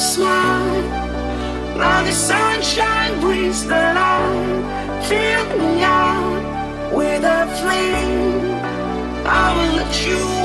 smile. Now the sunshine brings the light. Fill me up with a flame. I will let you.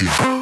Mike.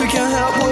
we can't help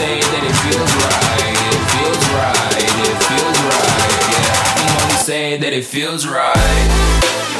say that it feels right, it feels right, it feels right. Yeah, I can only say that it feels right.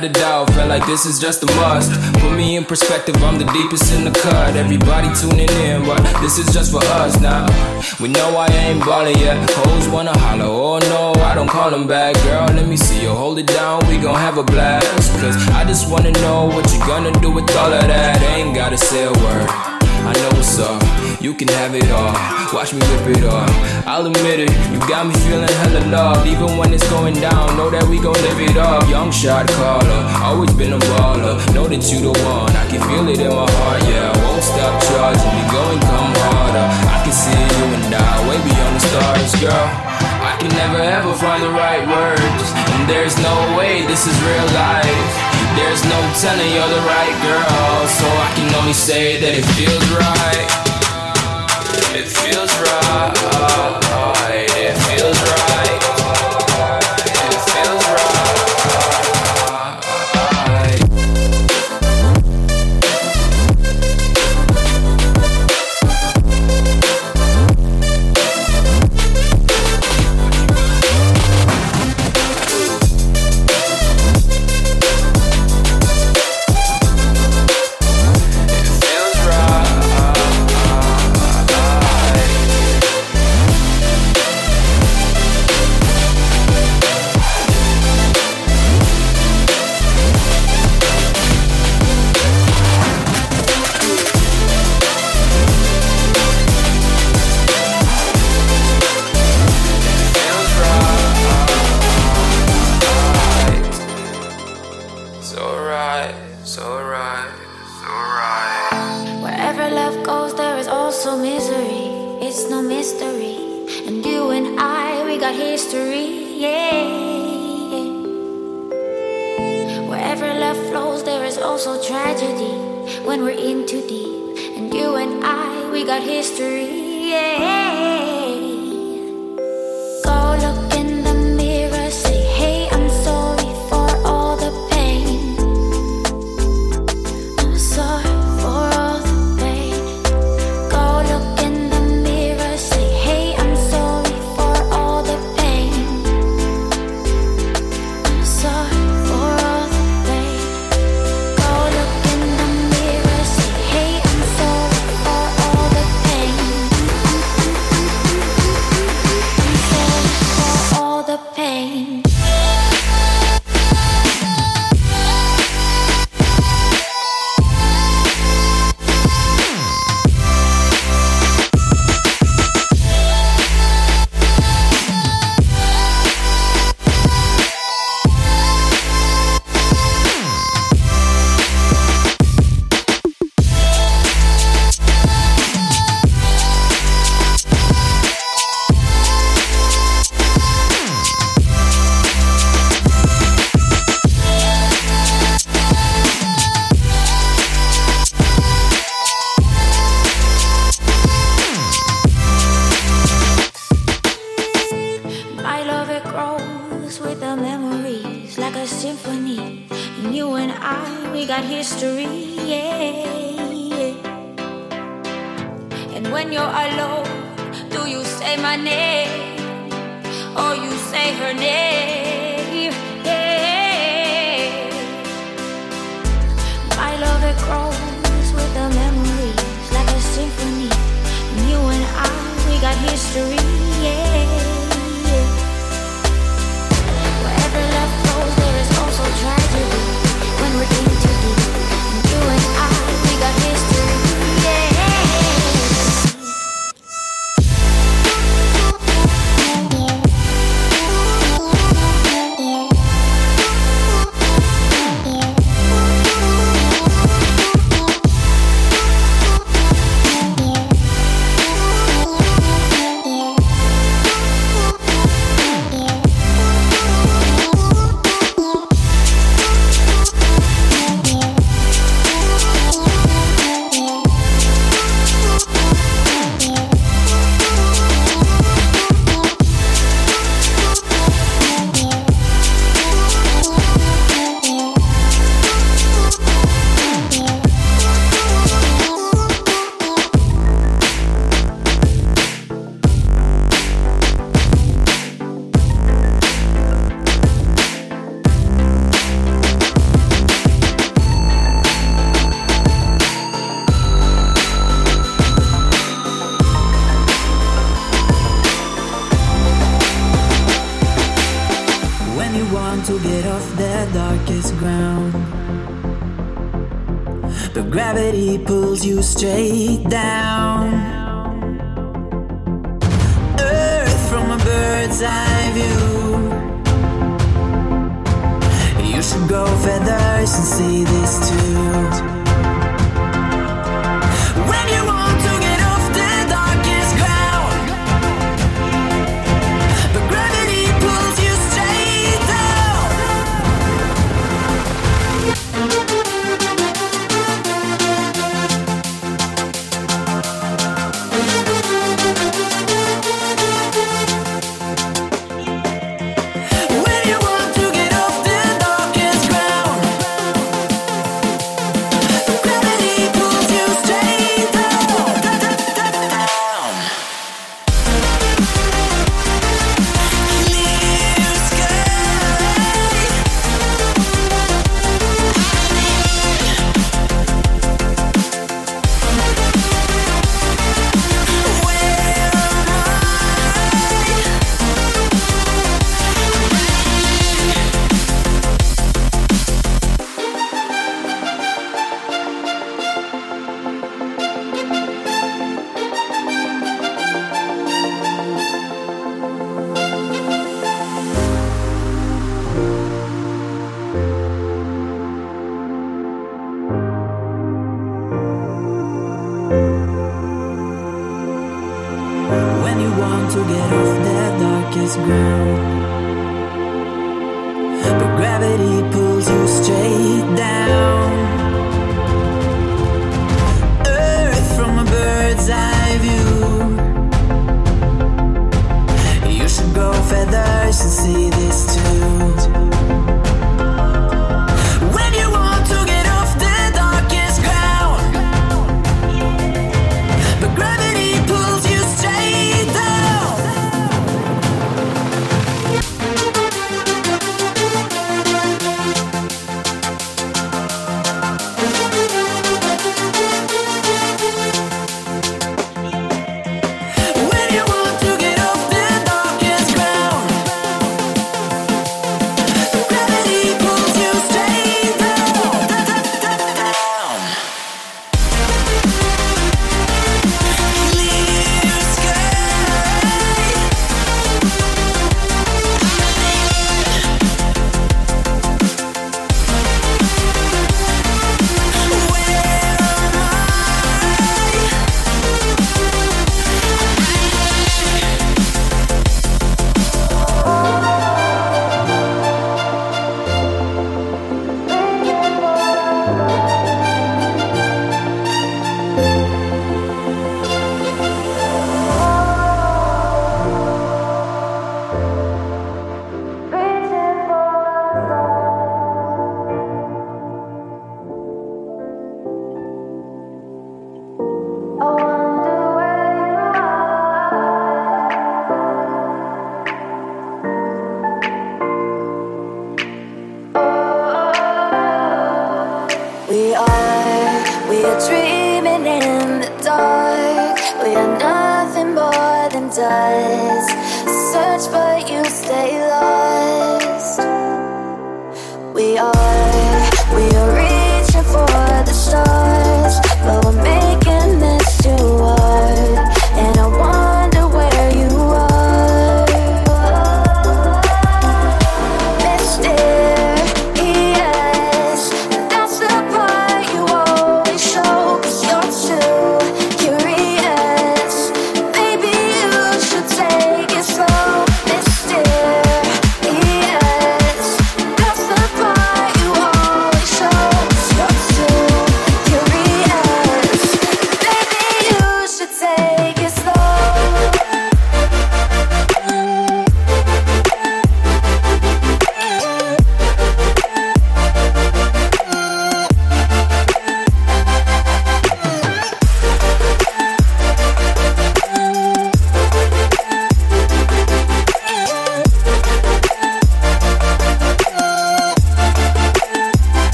had a doubt, felt like this is just a must. Put me in perspective, I'm the deepest in the cut. Everybody tuning in, but this is just for us now. We know I ain't ballin' yet. Hoes wanna holler, oh no, I don't call them back. Girl, let me see you hold it down, we gon' have a blast. Cause I just wanna know what you gonna do with all of that. Ain't gotta say a word, I know what's up. You can have it all, watch me whip it all. I'll admit it, you got me feeling hella loved. Even when it's going down, know that we gon' live it up. Young shot caller, always been a baller. Know that you the one, I can feel it in my heart, yeah. I won't stop charging, We go and come harder. I can see you and I, way beyond the stars, girl. I can never ever find the right words. And there's no way this is real life. There's no telling you're the right girl. So I can only say that it feels right. It feels right.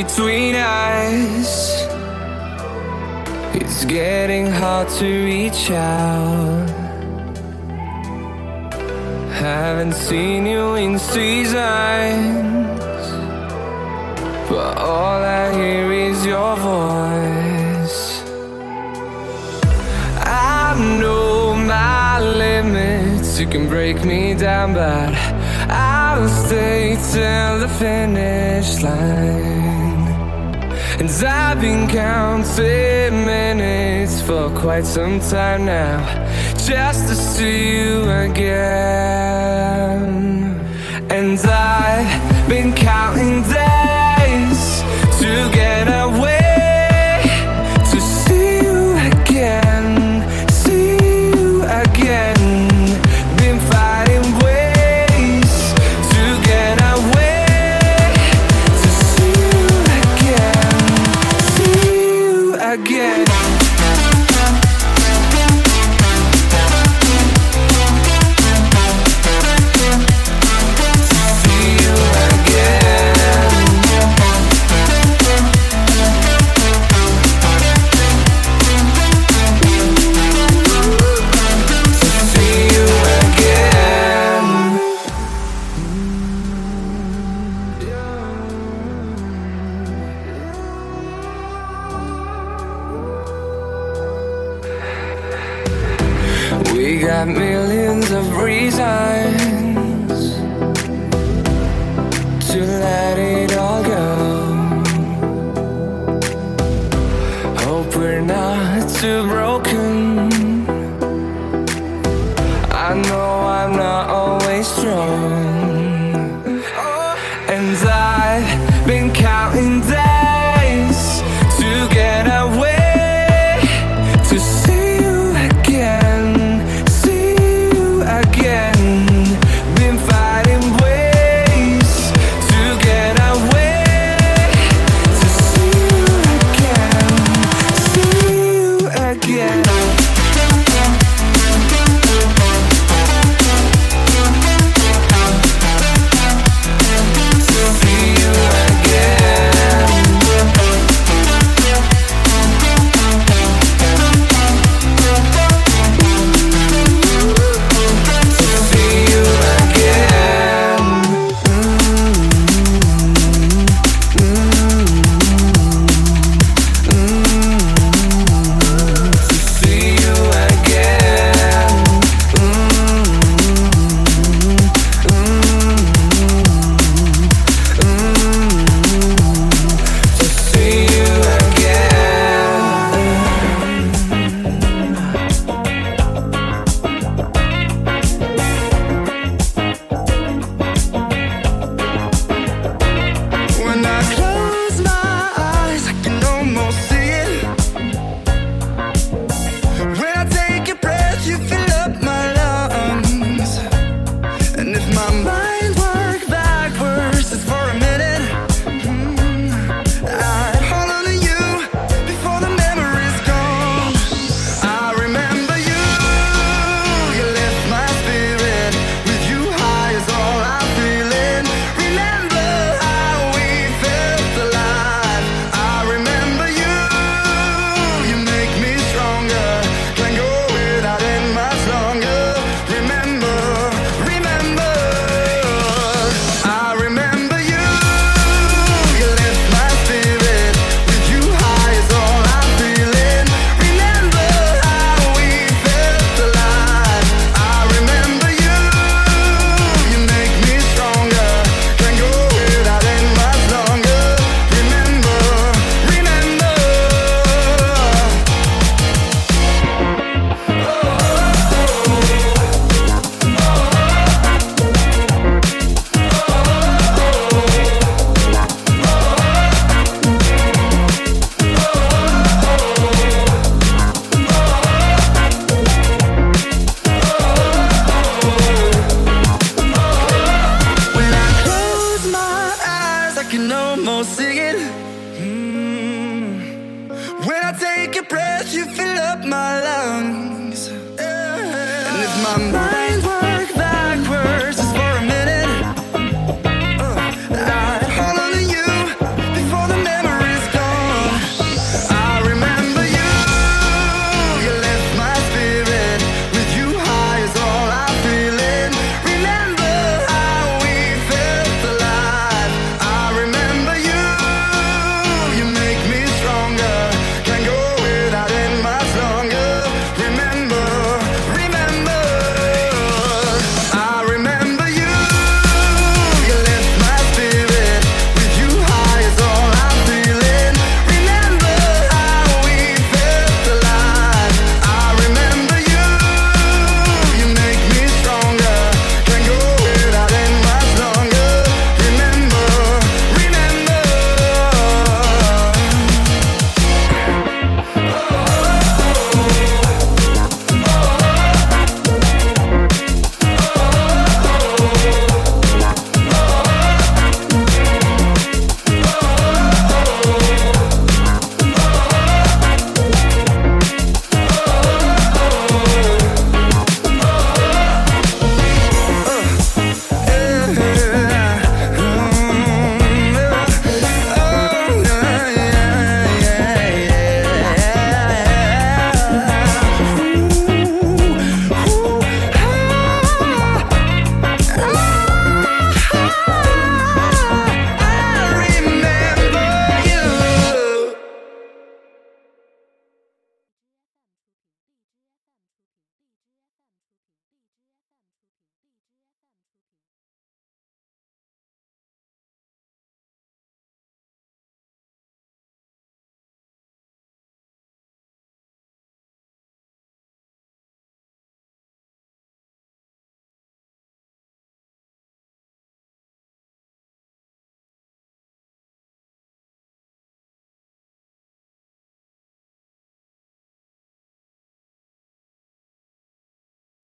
between us. It's getting hard to reach out. Haven't seen you in seasons, but all I hear is your voice. I know my limits, you can break me down, but. I'll stay till the finish line. And I've been counting minutes for quite some time now, just to see you again. And I've been counting days to get away.